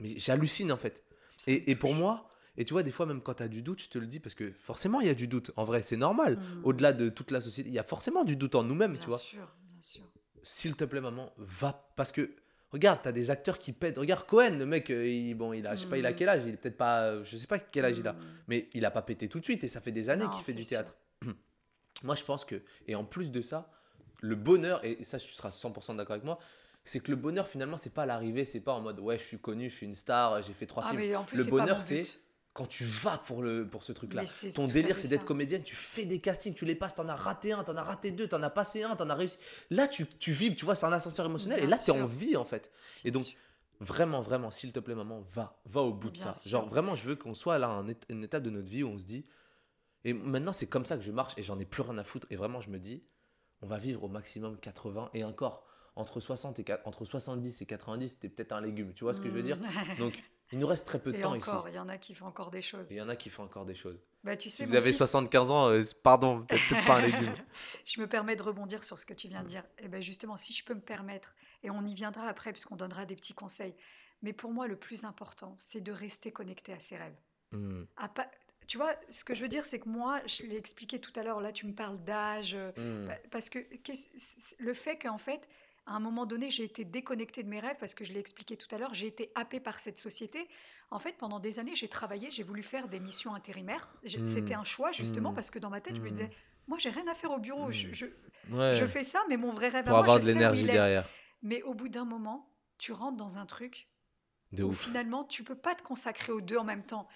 Mais j'hallucine en fait. Et, et pour moi, et tu vois, des fois, même quand t'as du doute, je te le dis parce que forcément, il y a du doute. En vrai, c'est normal. Mm. Au-delà de toute la société, il y a forcément du doute en nous-mêmes, Bien tu vois. sûr, bien sûr. S'il te plaît, maman, va. Parce que, regarde, t'as des acteurs qui pètent. Regarde Cohen, le mec, euh, il, bon, il a, je sais pas, il a Mm. quel âge? Il est peut-être pas. euh, Je sais pas quel âge il a. Mm. Mais il a pas pété tout de suite et ça fait des années qu'il fait du sûr. théâtre. Moi, je pense que, et en plus de ça, le bonheur, et ça, tu seras 100% d'accord avec moi, c'est que le bonheur, finalement, c'est pas l'arrivée, c'est pas en mode ouais, je suis connu, je suis une star, j'ai fait trois Ah, films. mais en plus, le bonheur, c'est. Quand tu vas pour, le, pour ce truc-là. Ton délire, c'est d'être comédienne, tu fais des castings, tu les passes, t'en as raté un, t'en as raté deux, t'en as passé un, t'en as réussi. Là, tu, tu vibres, tu vois, c'est un ascenseur émotionnel, et là, t'es en vie, en fait. Et donc, sûr. Vraiment, vraiment, s'il te plaît, maman, va, va au bout de Bien ça. sûr. Genre, vraiment, je veux qu'on soit là, à une étape de notre vie où on se dit. Et maintenant, c'est comme ça que je marche et j'en ai plus rien à foutre. Et vraiment, je me dis, on va vivre au maximum 80 et encore, entre, 60 et, entre 70 et 90, c'était peut-être un légume. Tu vois ce que je veux dire? Mm. Donc, il nous reste très peu de Et temps encore, ici. il y en a qui font encore des choses. Il y en a qui font encore des choses. Bah, tu Si sais, vous mon avez fils, 75 ans, euh, pardon, peut-être peut-être pas un légume. je me permets de rebondir sur ce que tu viens de dire. Et ben justement, si je peux me permettre, et on y viendra après puisqu'on donnera des petits conseils, mais pour moi, le plus important, c'est de rester connecté à ses rêves. À pas- Tu vois, ce que je veux dire, c'est que moi, je l'ai expliqué tout à l'heure, là, tu me parles d'âge, euh, pa- parce que le fait qu'en fait, à un moment donné, j'ai été déconnectée de mes rêves, parce que je l'ai expliqué tout à l'heure, j'ai été happée par cette société. En fait, pendant des années, j'ai travaillé, j'ai voulu faire des missions intérimaires. J'ai- Mm. C'était un choix, justement, Mm. parce que dans ma tête, je me Mm. disais, moi, j'ai rien à faire au bureau. Je, je- Ouais, je fais ça, mais mon vrai rêve à pour moi, avoir je de l'énergie derrière. Mais au bout d'un moment, tu rentres dans un truc De où ouf. finalement, tu peux pas te consacrer aux deux en même temps.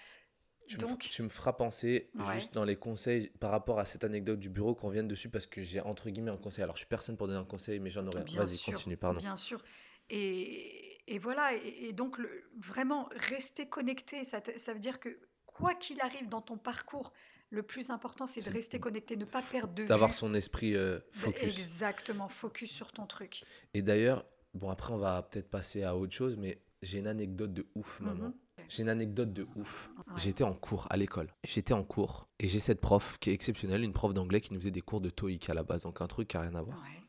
Tu, me, Donc, tu me feras penser Ouais. juste dans les conseils par rapport à cette anecdote du bureau qu'on vienne dessus parce que j'ai entre guillemets un conseil. Alors je suis personne pour donner un conseil, mais j'en aurais. Vas-y, continue, pardon. Bien sûr. Et, et voilà, et, et donc le- vraiment rester connecté, ça, te- ça veut dire que quoi qu'il arrive dans ton parcours, le plus important c'est de rester connecté, ne pas perdre de D'avoir vue. son esprit euh, focus. Exactement, focus sur ton truc. Et d'ailleurs, bon après on va peut-être passer à autre chose, mais j'ai une anecdote de ouf, maman. Mhm. J'ai une anecdote de ouf. Ouais. J'étais en cours à l'école. J'étais en cours et j'ai cette prof qui est exceptionnelle, une prof d'anglais qui nous faisait des cours de TOEIC à la base, donc un truc qui n'a rien à voir. Ouais.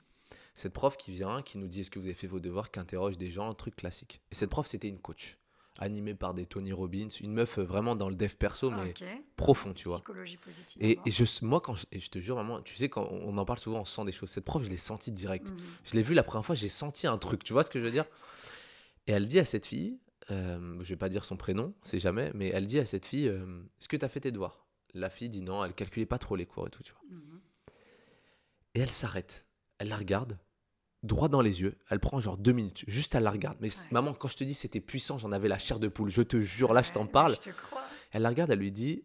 Cette prof qui vient, qui nous dit est-ce que vous avez fait vos devoirs, qui interroge des gens, un truc classique. Et cette prof, c'était une coach. animée par des Tony Robbins, une meuf euh, vraiment dans le dev perso, mais profond, tu vois. Psychologie positive. Et, je, moi, quand je, et je te jure, maman, tu sais, quand on en parle souvent, on sent des choses. Cette prof, je l'ai senti direct. Mhm. Je l'ai vue la première fois, j'ai senti un truc, tu vois ce que je veux dire? Et elle dit à cette fille, euh, je vais pas dire son prénom, c'est jamais, mais elle dit à cette fille, euh, est-ce que tu as fait tes devoirs? La fille dit non, elle calculait pas trop les cours et tout, tu vois. Mhm. Et elle s'arrête, elle la regarde, droit dans les yeux, elle prend genre deux minutes, juste elle la regarde. Mais Ouais. maman, quand je te dis c'était puissant, j'en avais la chair de poule, je te jure, là je t'en parle. Je te crois. Elle la regarde, elle lui dit,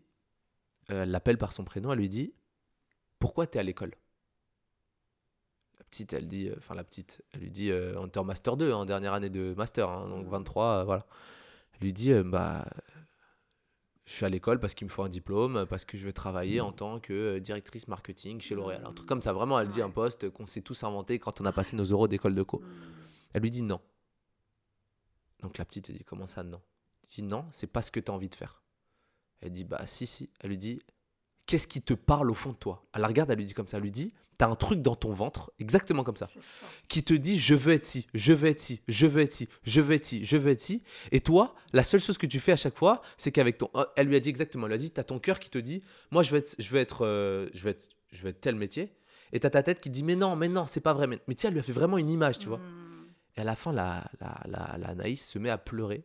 euh, elle l'appelle par son prénom, elle lui dit, pourquoi t'es à l'école? Petite, elle dit, euh, enfin la petite, elle lui dit, euh, on était en master 2, en dernière année de master, hein, donc Mhm. 23, euh, voilà. Elle lui dit, bah, je suis à l'école parce qu'il me faut un diplôme, parce que je vais travailler en tant que directrice marketing chez L'Oréal. Un truc comme ça, vraiment, elle dit un poste qu'on s'est tous inventé quand on a passé nos euros d'école de co. Elle lui dit non. Donc la petite, elle dit comment ça non? Elle dit non, c'est pas ce que tu as envie de faire. Elle dit bah si, si. Elle lui dit qu'est-ce qui te parle au fond de toi? Elle la regarde, elle lui dit comme ça. Elle lui dit t'as un truc dans ton ventre, exactement comme ça, qui te dit je veux être ci, je veux être ci, je veux être ci, je veux être ci, je veux être ci. Et toi, la seule chose que tu fais à chaque fois, c'est qu'avec ton. Oh, Elle lui a dit exactement, elle lui a dit t'as ton cœur qui te dit moi je veux être, je veux être, euh, je veux être, je veux être tel métier. Et t'as ta tête qui dit mais non, mais non, c'est pas vrai. Mais, mais tu sais, elle lui a fait vraiment une image, tu vois. Mhm. Et à la fin, la, la, la, la Anaïs se met à pleurer.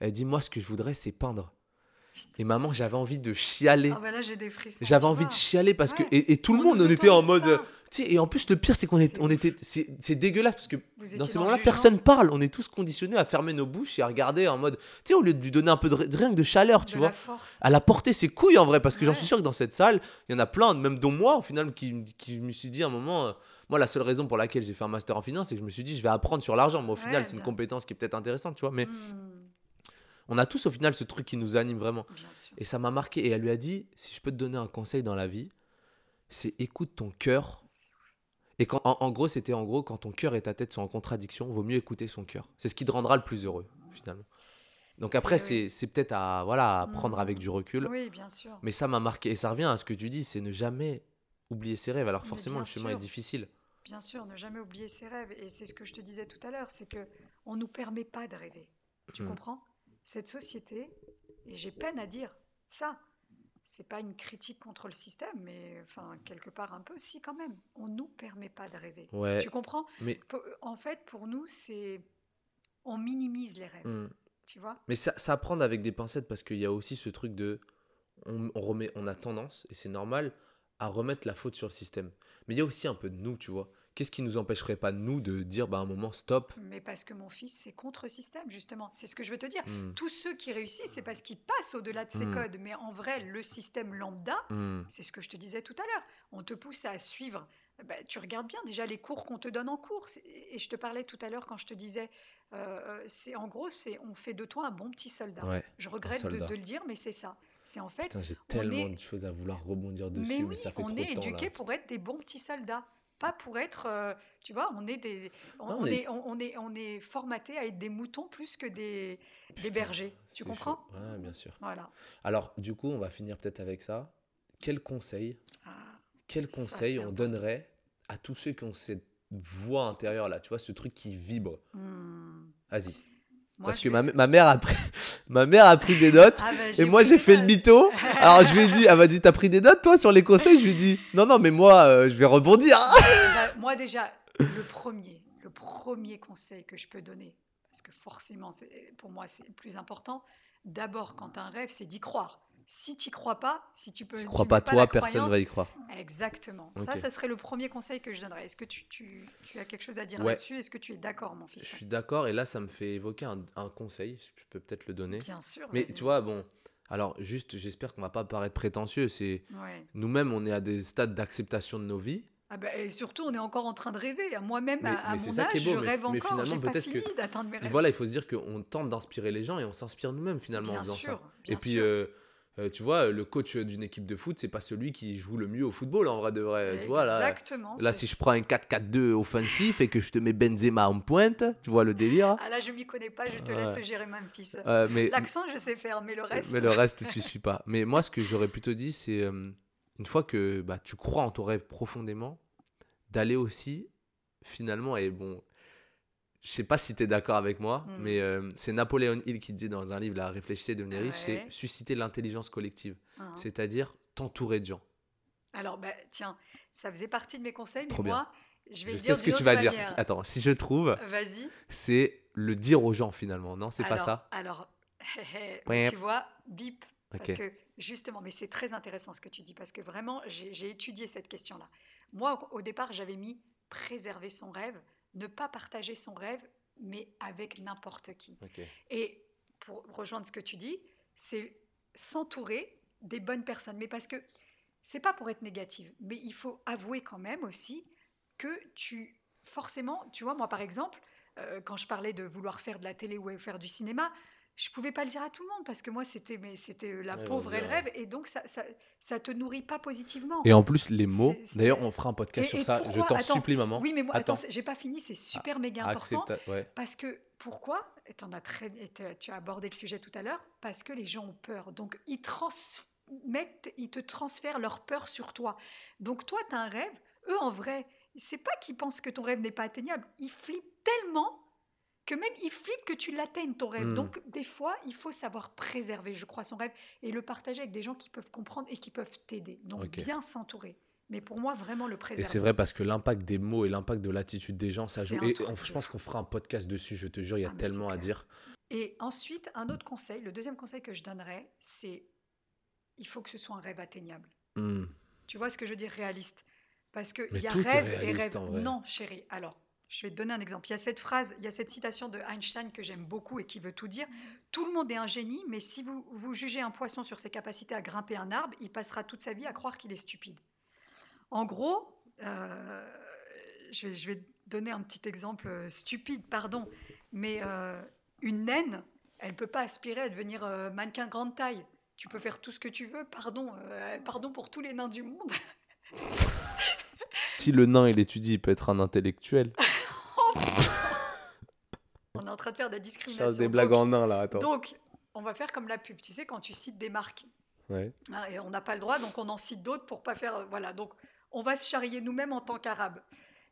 Elle dit Moi, ce que je voudrais, c'est peindre. Et maman, j'avais envie de chialer. Ah bah là j'ai des frissons. J'avais envie vois. de chialer parce que. Et, et tout le On monde, on était en mode. pas. euh, Tu sais, et en plus, le pire, c'est qu'on est, on était. C'est dégueulasse parce que dans ces moments-là, personne parle. On est tous conditionnés à fermer nos bouches et à regarder en mode. Tu sais, au lieu de lui donner un peu de, de rien que de chaleur, tu de vois. la force. Elle a porté ses couilles en vrai, parce que j'en suis sûr que dans cette salle, il y en a plein, même dont moi, au final, qui, qui me suis dit à un moment. euh, moi, la seule raison pour laquelle j'ai fait un master en finance, c'est que je me suis dit, je vais apprendre sur l'argent. Mais au Ouais, final, c'est une compétence qui est peut-être intéressante, tu vois. Mais Mhm. On a tous au final ce truc qui nous anime vraiment. Bien sûr. Et ça m'a marqué. Et elle lui a dit si je peux te donner un conseil dans la vie, c'est écoute ton cœur. Et quand, en, en gros, c'était en gros, quand ton cœur et ta tête sont en contradiction, vaut mieux écouter son cœur. C'est ce qui te rendra le plus heureux, finalement. Donc après, oui. c'est peut-être à, voilà, à prendre Mhm. avec du recul. Oui, bien sûr. Mais ça m'a marqué. Et ça revient à ce que tu dis c'est ne jamais oublier ses rêves. Alors forcément, le chemin sûr. est difficile. Bien sûr, ne jamais oublier ses rêves. Et c'est ce que je te disais tout à l'heure, c'est que on nous permet pas de rêver. Tu Mm. comprends? Cette société, et j'ai peine à dire ça, c'est pas une critique contre le système, mais enfin quelque part un peu, si quand même, on nous permet pas de rêver. Ouais. Tu comprends? Mais, En fait, pour nous, c'est on minimise les rêves. hmm. Tu vois? Mais ça, ça à prendre avec des pincettes parce qu'il y a aussi ce truc de. On, on remet, on a tendance, et c'est normal, à remettre la faute sur le système. Mais il y a aussi un peu de nous, tu vois. Qu'est-ce qui nous empêcherait pas, nous, de dire bah, à un moment stop Mais parce que mon fils, c'est contre système, justement. C'est ce que je veux te dire. Hmm, Tous ceux qui réussissent, c'est parce qu'ils passent au-delà de ces Mm. codes. Mais en vrai, le système lambda, hmm. C'est ce que je te disais tout à l'heure. On te pousse à suivre. Bah, tu regardes bien déjà les cours qu'on te donne en cours. Et je te parlais tout à l'heure quand je te disais, euh, c'est en gros, c'est on fait de toi un bon petit soldat. Ouais. Je regrette de, soldat. de le dire, mais c'est ça. C'est en fait, j'ai tellement est- de choses à vouloir rebondir dessus, mais mais, oui, ça fait on trop est de temps. éduqué là. pour être des bons petits soldats, pas pour être, euh, tu vois, on est des, on, est- est, on, est, on est formaté à être des moutons plus que des, bergers. Tu comprends? Ouais, bien sûr. Voilà. Alors, du coup, on va finir peut-être avec ça. Quel conseil, Ah, quel conseil on important. donnerait à tous ceux qui ont cette voix intérieure là, tu vois, ce truc qui vibre? Hmm. Vas-y. Moi, Parce que ma, ma mère a pris, ma mère a pris des notes. Ah, bah, Et moi, j'ai fait le mytho. Alors, je lui ai dit, elle m'a dit, t'as pris des notes, toi, sur les conseils? Je lui ai dit, non, non, mais moi, euh, je vais rebondir. Bah, moi déjà, le premier, le premier conseil que je peux donner, parce que forcément, c'est- pour moi, c'est le plus important. D'abord, quand as un rêve, c'est d'y croire. Si tu crois pas, si tu peux, Si tu crois pas toi, personne va y croire. Exactement. Ça, ça serait le premier conseil que je donnerais. Est-ce que tu, tu- tu as quelque chose à dire Ouais. là-dessus? Est-ce que tu es d'accord, mon Je fils suis d'accord, et là, ça me fait évoquer un, un conseil. Je peux peut-être le donner. Bien sûr. Mais tu vois, bon, alors, juste, j'espère qu'on va pas paraître prétentieux. C'est Ouais. nous-mêmes, on est à des stades d'acceptation de nos vies. Ah bah, et surtout, on est encore en train de rêver. Moi-même, à, mon âge, beau, je mais- rêve mais encore. finalement, J'ai pas peut-être fini que- d'atteindre mes Et rêves. voilà, il faut se dire qu'on tente d'inspirer les gens et on s'inspire nous-mêmes finalement Bien en faisant sûr, ça. bien Et puis, sûr. euh, euh, tu vois, le coach d'une équipe de foot, c'est pas celui qui joue le mieux au football en vrai de vrai. Tu vois, là, Exactement. là si je prends un 4-4-2 offensif et que je te mets Benzema en pointe, tu vois le délire. Ah là, je m'y connais pas, je te Ouais. laisse gérer Memphis. Euh, mais, L'accent, je sais faire, mais le reste. mais le reste, tu suis pas. Mais moi, ce que j'aurais plutôt dit, c'est euh, une fois que bah, tu crois en ton rêve profondément, d'aller aussi, finalement, et bon, je sais pas si tu es d'accord avec moi, Mhm. mais euh, c'est Napoléon Hill qui disait dans un livre, là, Réfléchissez, devenez riche, c'est susciter l'intelligence collective. Hein. C'est-à-dire t'entourer de gens. Alors, bah, tiens, ça faisait partie de mes conseils, mais Trop bien. moi, je vais Je le sais dire ce que tu vas dire. Attends, si je trouve, Vas-y. c'est le dire aux gens finalement, non C'est pas ça? Alors, tu vois, bip. Parce que justement, mais c'est très intéressant ce que tu dis, parce que vraiment, j'ai étudié cette question-là. Moi, au départ, j'avais mis préserver son rêve, ne pas partager son rêve, mais avec n'importe qui. Et pour rejoindre ce que tu dis, c'est s'entourer des bonnes personnes. Mais parce que c'est pas pour être négative, mais il faut avouer quand même aussi que tu, forcément, tu vois, moi par exemple, euh, quand je parlais de vouloir faire de la télé ou faire du cinéma, je pouvais pas le dire à tout le monde parce que moi c'était mais c'était la Ouais, pauvre et le rêve et donc ça, ça ça te nourrit pas positivement. Et en plus, les mots, d'ailleurs, on fera un podcast Et- sur et ça, je t'en supplie, maman. Oui, mais moi Attends. attends, j'ai pas fini, c'est super méga important. Accepta- ouais. Parce que, pourquoi t'en as très, tu as abordé le sujet tout à l'heure. Parce que les gens ont peur. Donc, ils transmettent, ils te transfèrent leur peur sur toi. Donc, toi, tu as un rêve. Eux, en vrai, c'est pas qu'ils pensent que ton rêve n'est pas atteignable. Ils flippent tellement que même ils flippent que tu l'atteignes, ton rêve. Mm. Donc, des fois, il faut savoir préserver, je crois, son rêve et le partager avec des gens qui peuvent comprendre et qui peuvent t'aider. Donc, bien s'entourer. Mais pour moi, vraiment le Et préserver. c'est vrai parce que l'impact des mots et l'impact de l'attitude des gens, ça joue. Et on- je pense qu'on fera un podcast dessus, je te jure, il y a Ah, tellement à dire. Et ensuite, un autre conseil, le deuxième conseil que je donnerais, c'est il faut que ce soit un rêve atteignable. Hmm. Tu vois ce que je veux dire réaliste? Parce qu'il y a rêve et rêve. Non, chérie. Alors, je vais te donner un exemple. Il y a cette phrase, il y a cette citation de Einstein que j'aime beaucoup et qui veut tout dire. Tout le monde est un génie, mais si vous, vous jugez un poisson sur ses capacités à grimper un arbre, il passera toute sa vie à croire qu'il est stupide. En gros, euh, je, vais, je vais donner un petit exemple euh, stupide, pardon, mais euh, une naine, elle ne peut pas aspirer à devenir euh, mannequin grande taille. Tu peux faire tout ce que tu veux, pardon, euh, pardon pour tous les nains du monde. Si le nain il étudie, il peut être un intellectuel. On est en train de faire des discriminations. fasse des blagues donc, en nain là, attends. donc, on va faire comme la pub. Tu sais, quand tu cites des marques, Ouais. hein, et on n'a pas le droit, donc on en cite d'autres pour pas faire. euh, Voilà, donc on va se charrier nous-mêmes en tant qu'Arabes.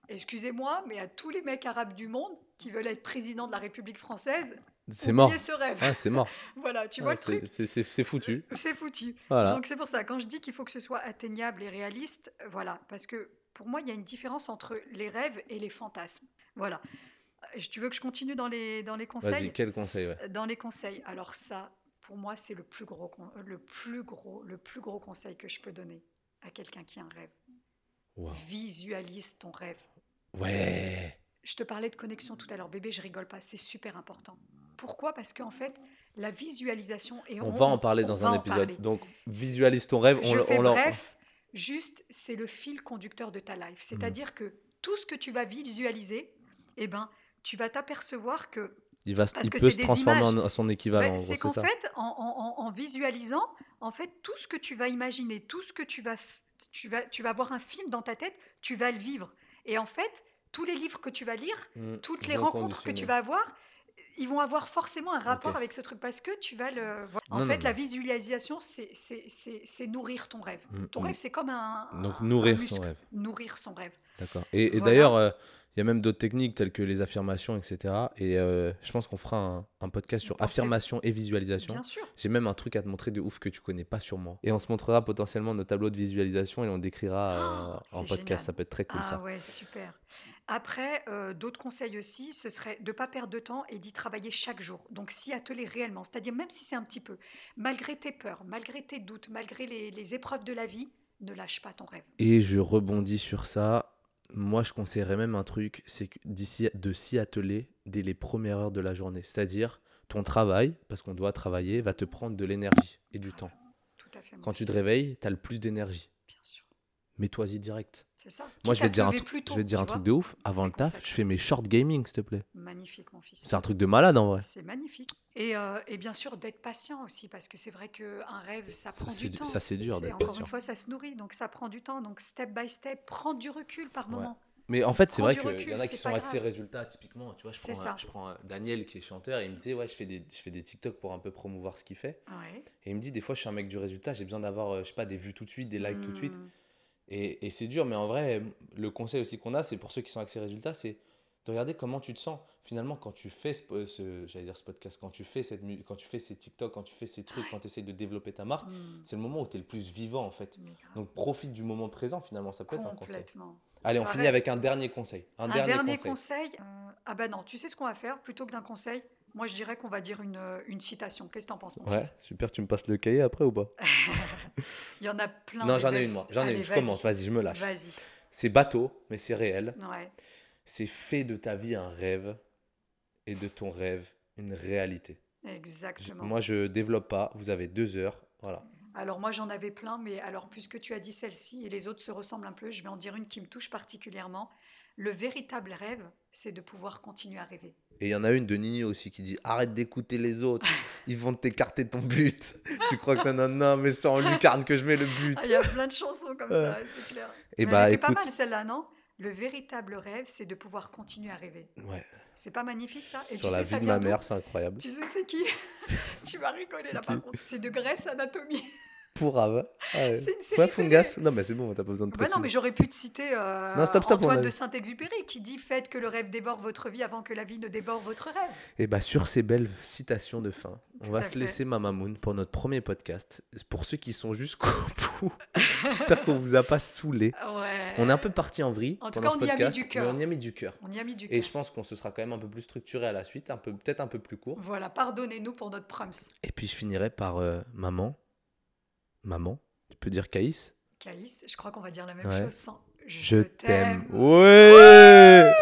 Excusez-moi, mais à tous les mecs arabes du monde qui veulent être président de la République française, C'est mort. ce rêve. Ouais, c'est mort. voilà, tu vois Ouais, le truc c'est- c'est- c'est c'est foutu. C'est foutu. Voilà. Donc c'est pour ça, quand je dis qu'il faut que ce soit atteignable et réaliste, euh, voilà, parce que pour moi, il y a une différence entre les rêves et les fantasmes. Voilà. Euh, Tu veux que je continue dans les, dans les conseils? Vas-y, quel conseil ouais. Dans les conseils, alors ça, pour moi, c'est le plus gros, le plus gros, le plus gros conseil que je peux donner à quelqu'un qui a un rêve. Wow. Visualise ton rêve. Ouais. Je te parlais de connexion tout à l'heure, bébé, je rigole pas, c'est super important. Pourquoi? Parce qu'en fait, la visualisation et On, va en parler dans un épisode. Donc, visualise ton rêve. Je fais on leur- bref, juste c'est le fil conducteur de ta life. C'est-à-dire que tout ce que tu vas visualiser, eh ben, tu vas t'apercevoir que Il, va, parce il que peut se transformer en, images. en son équivalent. C'est qu'en fait, en, en- visualisant, en fait, tout ce que tu vas imaginer, tout ce que tu vas, tu vas, tu vas avoir un film dans ta tête, tu vas le vivre. Et en fait, tous les livres que tu vas lire, Mm, toutes les rencontres que tu vas avoir, ils vont avoir forcément un rapport avec ce truc parce que tu vas le. En Non, non, fait, la visualisation, c'est nourrir ton rêve. Mm, Ton mm. rêve, c'est comme un. Donc, nourrir un son rêve. Nourrir son rêve. D'accord. Et, et Voilà. d'ailleurs, euh, il y a même d'autres techniques telles que les affirmations, etc. Et euh, je pense qu'on fera un, un podcast sur affirmation et visualisation. Bien sûr. J'ai même un truc à te montrer de ouf que tu connais pas sur moi. Et on se montrera potentiellement nos tableaux de visualisation et on décrira euh, Oh, c'est en podcast. génial. Ça peut être très cool ah ça. ouais, super. Après, euh, d'autres conseils aussi, ce serait de ne pas perdre de temps et d'y travailler chaque jour. Donc s'y atteler réellement, c'est-à-dire même si c'est un petit peu, malgré tes peurs, malgré tes doutes, malgré les, les épreuves de la vie, ne lâche pas ton rêve. Et je rebondis sur ça. Moi, je conseillerais même un truc, c'est de s'y atteler dès les premières heures de la journée. C'est-à-dire, ton travail, parce qu'on doit travailler, va te prendre de l'énergie et du temps. Tout à fait. mon Quand tu te réveilles, tu as le plus d'énergie. Bien sûr. Mets-toi-y direct. C'est ça. Moi, je vais te dire un, tôt, je vais te dire un truc de ouf. Avant le taf, je fais mes short gaming, s'il te plaît. Magnifique, mon fils. C'est un truc de malade en vrai. C'est magnifique. Et, euh, et bien sûr, d'être patient aussi, parce que c'est vrai qu'un rêve, ça Ça, prend du temps. ça, c'est dur d'être encore patient. une fois, ça se nourrit, donc ça prend du temps. Donc, step by step, prends du recul par Ouais. moment. Mais en fait, c'est vrai qu'il y en a qui sont axés résultats, typiquement. Tu vois, je prends, je prends Daniel qui est chanteur et il me disait, ouais, je fais, des, je fais des TikTok pour un peu promouvoir ce qu'il fait. Ouais. Et il me dit, des fois, je suis un mec du résultat, j'ai besoin d'avoir, euh, je sais pas, des vues tout de suite, des likes tout de suite. Et, et c'est dur, mais en vrai, le conseil aussi qu'on a, c'est pour ceux qui sont axés résultats, c'est de regarder comment tu te sens. Finalement, quand tu fais ce, ce- j'allais dire ce podcast, quand tu fais cette quand tu fais ces TikTok, quand tu fais ces trucs, quand tu essayes de développer ta marque, Mm. c'est le moment où tu es le plus vivant en fait. Donc profite du moment présent finalement, ça peut être un conseil. Complètement. Allez, on Pareil. finit avec un dernier conseil. Un, Un dernier, dernier conseil. conseil. euh, ah bah non, tu sais ce qu'on va faire plutôt que d'un conseil Moi, je dirais qu'on va dire une, euh, une citation. Qu'est-ce que t'en penses, mon Ouais, fils? super, tu me passes le cahier après ou pas? Il y en a plein. Non, j'en ai une moi, j'en ai une, je commence, vas-y, je me lâche. Vas-y. C'est bateau, mais c'est réel. Ouais. C'est fait de ta vie un rêve et de ton rêve une réalité. Je- Exactement. Moi, je développe pas, vous avez deux heures, voilà. Alors moi j'en avais plein, mais alors puisque tu as dit celle-ci et les autres se ressemblent un peu, je vais en dire une qui me touche particulièrement. Le véritable rêve, c'est de pouvoir continuer à rêver. Et il y en a une de Nino aussi qui dit arrête d'écouter les autres, ils vont t'écarter ton but. tu crois que non, non, non, mais c'est en lucarne que je mets le but. Ah, Il y a plein de chansons comme ça, c'est clair. Et Mais bah elle était écoute, pas mal celle-là, non? Le véritable rêve, c'est de pouvoir continuer à rêver. ouais, C'est pas magnifique ça? Et sur tu la sais, ça vie de vient ma mère, c'est incroyable. Tu sais c'est qui? Tu vas rigoler là par contre. C'est de Grèce Anatomie. Pour Ava. Ouais. C'est une série Ouais, télé. Fungas. Non, mais c'est bon, t'as pas besoin de Bah préciser. non, mais j'aurais pu te citer euh, Non, stop, stop, Antoine a- de Saint-Exupéry qui dit Faites que le rêve dévore votre vie avant que la vie ne dévore votre rêve. Et bah sur ces belles citations de fin, on Tout va se fait. laisser Mamamoun pour notre premier podcast. Pour ceux qui sont jusqu'au bout, j'espère qu'on vous a pas saoulé. Ouais. On est un peu parti en vrille En tout cas, on y a mis du cœur. on y a mis du cœur. On y a mis du Et je pense qu'on se sera quand même un peu plus structuré à la suite, un peu peut-être un peu plus court. Voilà, pardonnez-nous pour notre prums. Et puis je finirai par euh, maman. Maman, tu peux dire Caïs Caïs, je crois qu'on va dire la même Ouais. chose sans Je t'aime. Ouais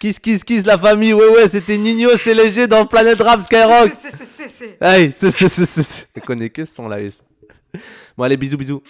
Kiss, kiss, kiss, la famille. Ouais, ouais, c'était Nino, c'est léger dans Planet Rap Skyrock. C'est, c'est, c'est, c'est. Allez, c'est, c'est, c'est, c'est. Je connais que ce son là. Bon, allez, bisous, bisous.